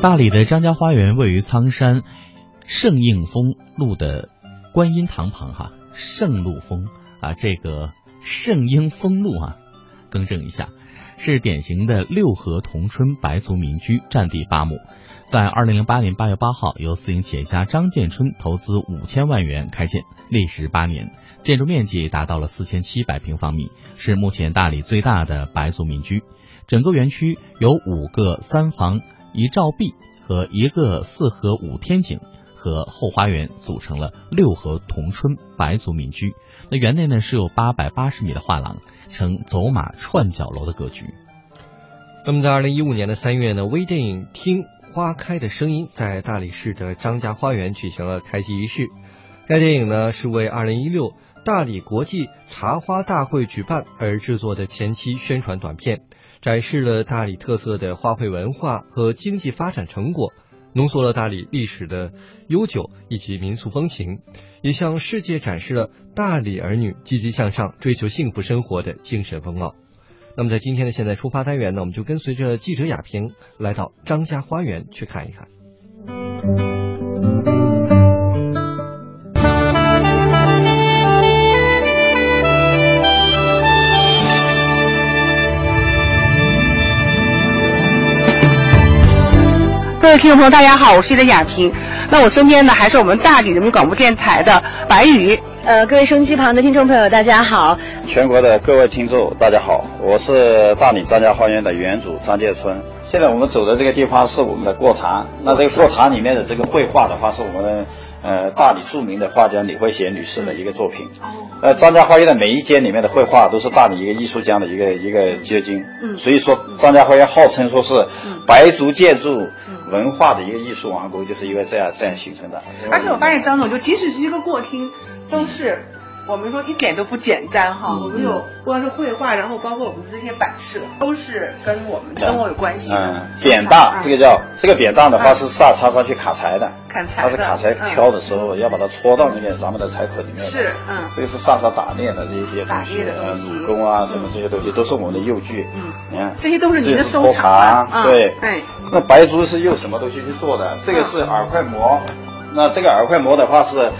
大理的张家花园位于苍山圣应峰路的观音堂旁，哈，圣路峰啊，这个圣应峰路啊，更正一下，是典型的六合同春白族民居，占地八亩。在二零零八年八月八号，由私营企业家张建春投资五千万元开建，历时八年，建筑面积达到了四千七百平方米，是目前大理最大的白族民居。整个园区有五个三房。一照壁和一个四合五天井和后花园组成了六合同春白族民居。那园内呢是有八百八十米的画廊，呈走马串角楼的格局。那么在二零一五年的三月呢，微电影听《花开的声音》在大理市的张家花园举行了开机仪式。该电影呢是为二零一六大理国际茶花大会举办而制作的前期宣传短片。展示了大理特色的花卉文化和经济发展成果，浓缩了大理历史的悠久以及民俗风情，也向世界展示了大理儿女积极向上、追求幸福生活的精神风貌。那么，在今天的现在出发单元呢，我们就跟随着记者雅萍来到张家花园去看一看。听众朋友，大家好，我是记者雅萍。那我身边呢，还是我们大理人民广播电台的白宇。呃，各位收音机旁的听众朋友，大家好。全国的各位听众，大家好，我是大理张家花园的园主张建春。现在我们走的这个地方是我们的过堂，那这个过堂里面的这个绘画的话，是我们。呃，大理著名的画家李慧贤女士的一个作品。呃，张家花园的每一间里面的绘画都是大理一个艺术家的一个一个结晶。嗯，所以说张家花园号称说是白族建筑文化的一个艺术王国，就是因为这样这样形成的。而且我发现张总，就即使是一个过厅，都是。我们说一点都不简单哈，我们有不管是绘画，然后包括我们这些摆设，都是跟我们生活有关系的。嗯，扁担这个叫这个扁担的话是上插上去砍柴的，砍柴它是砍柴挑的时候要把它戳到那个咱们的柴捆里面。是，嗯，这个是上上打猎的这些东西，呃，弩弓啊什么这些东西都是我们的用具。嗯，你看这些都是您的收藏。对，哎，那白珠是用什么东西去做的？这个是耳块膜，那这个耳块膜的话是。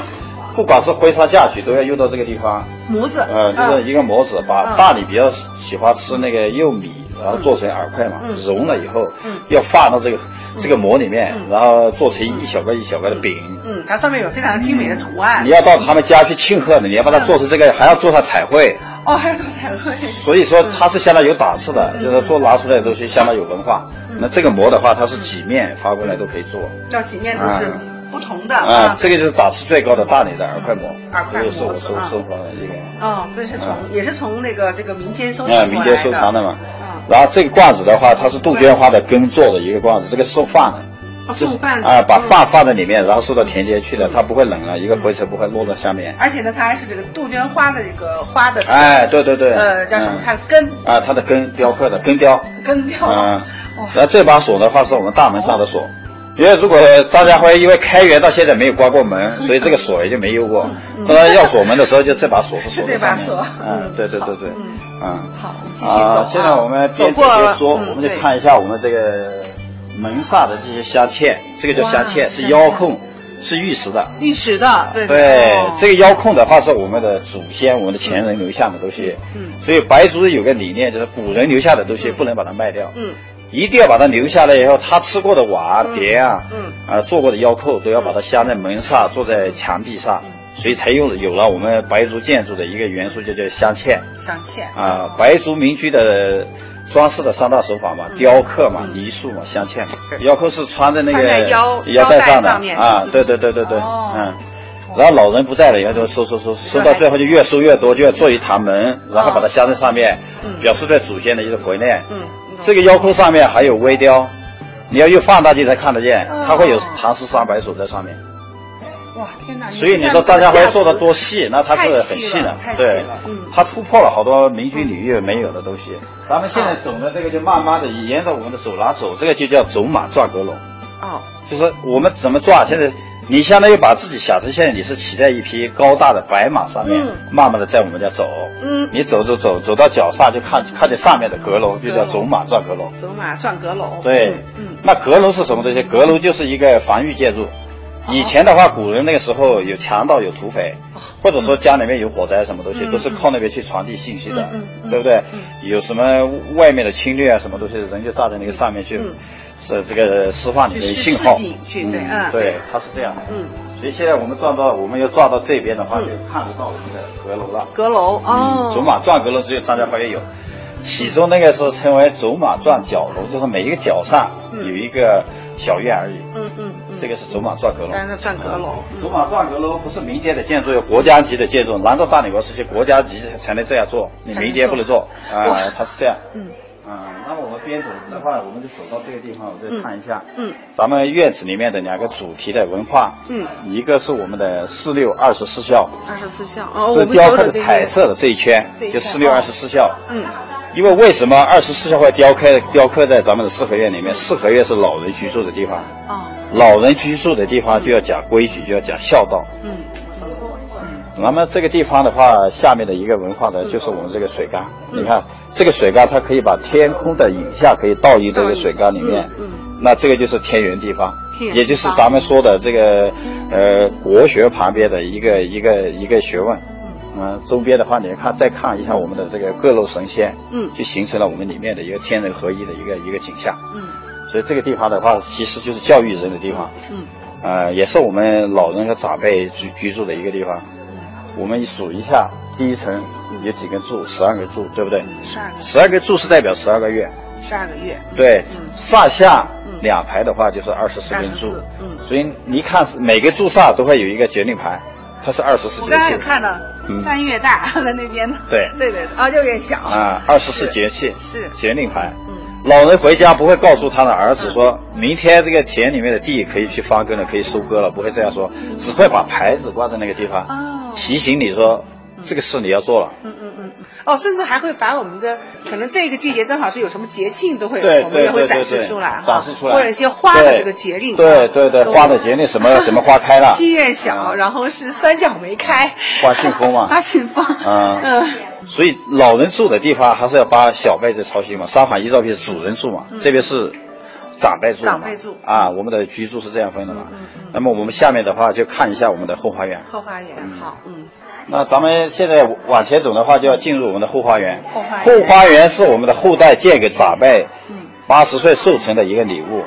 不管是婚纱嫁娶，都要用到这个地方模子，呃，就是一个模子，把大理比较喜欢吃那个柚米，然后做成饵块嘛，融了以后，要放到这个这个模里面，然后做成一小块一小块的饼。嗯，它上面有非常精美的图案。你要到他们家去庆贺的，你要把它做成这个，还要做上彩绘。哦，还要做彩绘。所以说它是相当有档次的，就是做拿出来的东西相当有文化。那这个膜的话，它是几面发过来都可以做。要几面都是。不同的啊，这个就是档次最高的大理的耳块膜，耳块膜是我收收藏的一个。哦，这是从也是从那个这个民间收藏的。民间收藏的嘛。然后这个罐子的话，它是杜鹃花的根做的一个罐子，这个收饭的。送饭啊，把饭放在里面，然后送到田间去的，它不会冷了，一个灰尘不会落到下面。而且呢，它还是这个杜鹃花的这个花的。哎，对对对。呃，叫什么？它根。啊，它的根雕刻的根雕。根雕。嗯。然后这把锁的话，是我们大门上的锁。因为如果张家辉因为开园到现在没有关过门，所以这个锁也就没有过。后来要锁门的时候，就这把锁是锁在上面。嗯，对对对对，嗯。好，继续走。现在我们边走边说，我们就看一下我们这个门上的这些镶嵌，这个叫镶嵌，是腰控，是玉石的。玉石的，对对。这个腰控的话是我们的祖先、我们的前人留下的东西。嗯。所以白族有个理念，就是古人留下的东西不能把它卖掉。嗯。一定要把它留下来以后，他吃过的碗碟啊，嗯，啊做过的腰扣都要把它镶在门上，做在墙壁上，所以才有有了我们白族建筑的一个元素，就叫镶嵌。镶嵌。啊，白族民居的装饰的三大手法嘛，雕刻嘛，泥塑嘛，镶嵌。腰扣是穿在那个腰腰带上的啊，对对对对对，嗯。然后老人不在了以后就收收收，收到最后就越收越多，就要做一堂门，然后把它镶在上面，表示对祖先的一个怀念。嗯。这个腰扣上面还有微雕，你要用放大镜才看得见，它会有唐诗三百首在上面。哇，天哪！所以你说张家辉做的多细，那他是很细的，对，他突破了好多民居领域没有的东西。咱们现在走的这个就慢慢的沿着我们的走廊走，这个就叫走马转阁楼。哦，就是我们怎么转？现在你相当于把自己想成现在你是骑在一匹高大的白马上面，嗯慢慢的在我们家走。嗯你走走走走到脚下就看看见上面的阁楼，就叫走马转阁楼。走马转阁楼。对，那阁楼是什么东西？阁楼就是一个防御建筑。以前的话，古人那个时候有强盗、有土匪，或者说家里面有火灾什么东西，嗯都是靠那边去传递信息的，嗯嗯嗯对不对？嗯有什么外面的侵略啊，什么东西，人就站在那个上面去，嗯是这个释放你的信号示警去对嗯对，它是这样的。嗯，所以现在我们转到，我们要转到这边的话，嗯就看得到我们的阁楼了。阁楼哦，走马转阁楼只有张家花园有，其中那个是称为走马转角楼，就是每一个角上嗯有一个小院而已。嗯嗯嗯，这个是走马转阁楼。但是转阁楼嗯走马转阁楼不是民间的建筑，有国家级的建筑。兰州大理国是去国家级才能这样做，你民间不能做啊、哇它是这样。嗯啊、那么我们边走的话，我们就走到这个地方，我再看一下。嗯咱们院子里面的两个主题的文化，嗯，一个是我们的四六二十四孝，二十四孝哦，我这们雕刻的彩色的这一圈这一，圈就四六二十四孝。嗯因为为什么二十四孝会雕刻雕刻在咱们的四合院里面？四合院是老人居住的地方，哦老人居住的地方就要讲规矩，就要讲孝道。嗯那么这个地方的话，下面的一个文化呢，就是我们这个水缸。你看这个水缸，它可以把天空的影像可以倒映这个水缸里面。嗯那这个就是天圆地方，也就是咱们说的这个呃国学旁边的一个一个一个学问。嗯、周边的话，你看再看一下我们的这个各路神仙，嗯就形成了我们里面的一个天人合一的一个一个景象。嗯所以这个地方的话，其实就是教育人的地方。嗯呃，也是我们老人和长辈居居住的一个地方。我们数一下，第一层有几根柱，十二根柱，对不对？十二个。十二根柱是代表十二个月，十二个月，对，嗯。上下嗯两排的话就是二十四根柱。24，嗯。所以你看每个柱上都会有一个节令牌，它是二十四节我刚刚有看到嗯。三月大在那边的，对。对对啊，六月小。啊，二十四节气是。节令牌。嗯。老人回家不会告诉他的儿子说，明天这个田里面的地可以去发根了，可以收割了，不会这样说，只会把牌子挂在那个地方，哦提醒你说这个事你要做了。嗯嗯嗯嗯，哦，甚至还会把我们的可能这个季节正好是有什么节庆都会，我们也会展示出来哈，展示出来。或者一些花的这个节令，对啊对对，花的节令什么 什么花开了，七月小，啊。然后是三角梅开，花信封嘛。花信封，啊。嗯。所以老人住的地方还是要把小辈子操心嘛。沙发一照片是主人住嘛，这边是长辈住。长辈住啊，我们的居住是这样分的嘛。嗯嗯嗯那么我们下面的话就看一下我们的后花园。后花园好，嗯，那咱们现在往前走的话，就要进入我们的后花园。后花园后花园是我们的后代借给长辈嗯八十岁寿辰的一个礼物。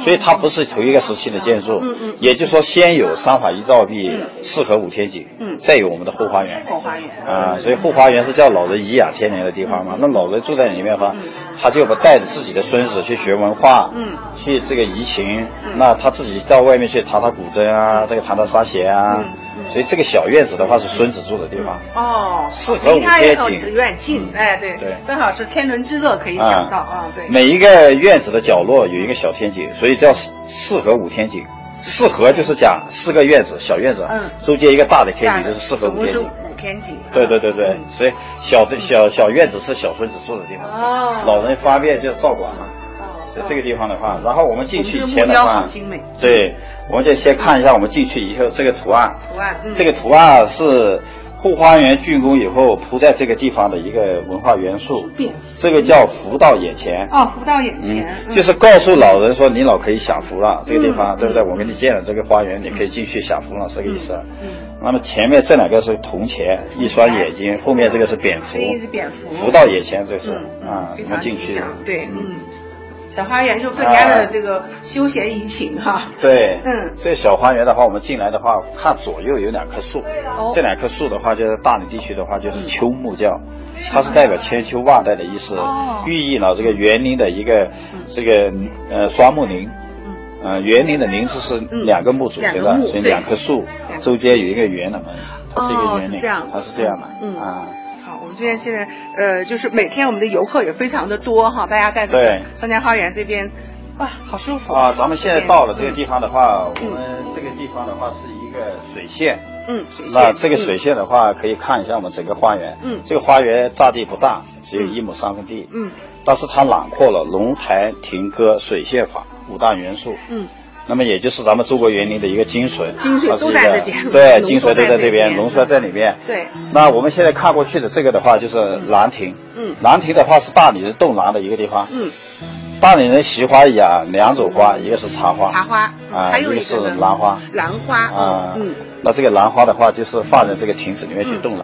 哦所以它不是同一个时期的建筑，嗯嗯也就是说，先有三法一照壁、嗯。四合五天井，嗯。再有我们的后花园，后花园。啊，所以后花园是叫老人颐养天年的地方嘛。那老人住在里面的话嗯，他就不带着自己的孙子去学文化，嗯。去这个怡情，嗯。那他自己到外面去弹弹古筝啊，这个弹弹沙弦啊所以这个小院子的话是孙子住的地方。哦，四合五天井哦有点近，哎对对正好是天伦之乐可以想到啊，对，每一个院子的角落有一个小天井，所以叫四四合五天井。四合就是讲四个院子，小院子，嗯中间一个大的天井就是四合五天井。五天井，对对对对嗯，所以小的小小院子是小孙子住的地方，哦老人方便就照管嘛。哦在这个地方的话，然后我们进去前的话好精美，对，我们就先看一下我们进去以后这个图案，图案，嗯。这个图案是后花园竣工以后铺在这个地方的一个文化元素，蝙蝠这个叫福到眼前。哦，福到眼前，嗯就是告诉老人说，你老可以享福了，这个地方，嗯对不对？嗯我给你建了这个花园，你可以进去享福了，是这个意思。嗯那么前面这两个是铜钱，一双眼睛，后面这个是蝙蝠。蝙蝠，福到眼前，这是嗯啊，非我们进去对，嗯。嗯，小花园就更加的这个休闲怡情哈，对，嗯。这小花园的话，我们进来的话，看左右有两棵树，哦。这两棵树的话，就是大理地区的话，就是秋木教，它是代表千秋万代的意思哦，寓意了这个园林的一个这个呃双木林。嗯。呃，园林的林字是嗯。两个木组成的，所以两棵树中间有一个圆的门，它是一个哦园林，它是这样的，嗯。啊，这边现在呃，就是每天我们的游客也非常的多哈，大家在这个对。三江花园这边，哇，好舒服啊，咱们现在到了这个地方的话，嗯。我们这个地方的话是一个水线，嗯，水那这个水线的话，可以看一下我们整个花园。嗯。这个花园占地不大，只有一亩三分地。嗯。但是它囊括了龙台、亭阁、水榭法五大元素。嗯那么也就是咱们中国园林的一个精髓，精髓都在这边，对，精髓都在这边，浓缩在里面。对。那我们现在看过去的这个的话，就是兰亭。嗯。兰亭的话是大理人栋廊的一个地方。嗯。大理人喜欢养两种花，一个是茶花。茶花。啊。还有一个是兰花。兰花。啊。嗯。那这个兰花的话，就是放在这个亭子里面去种了。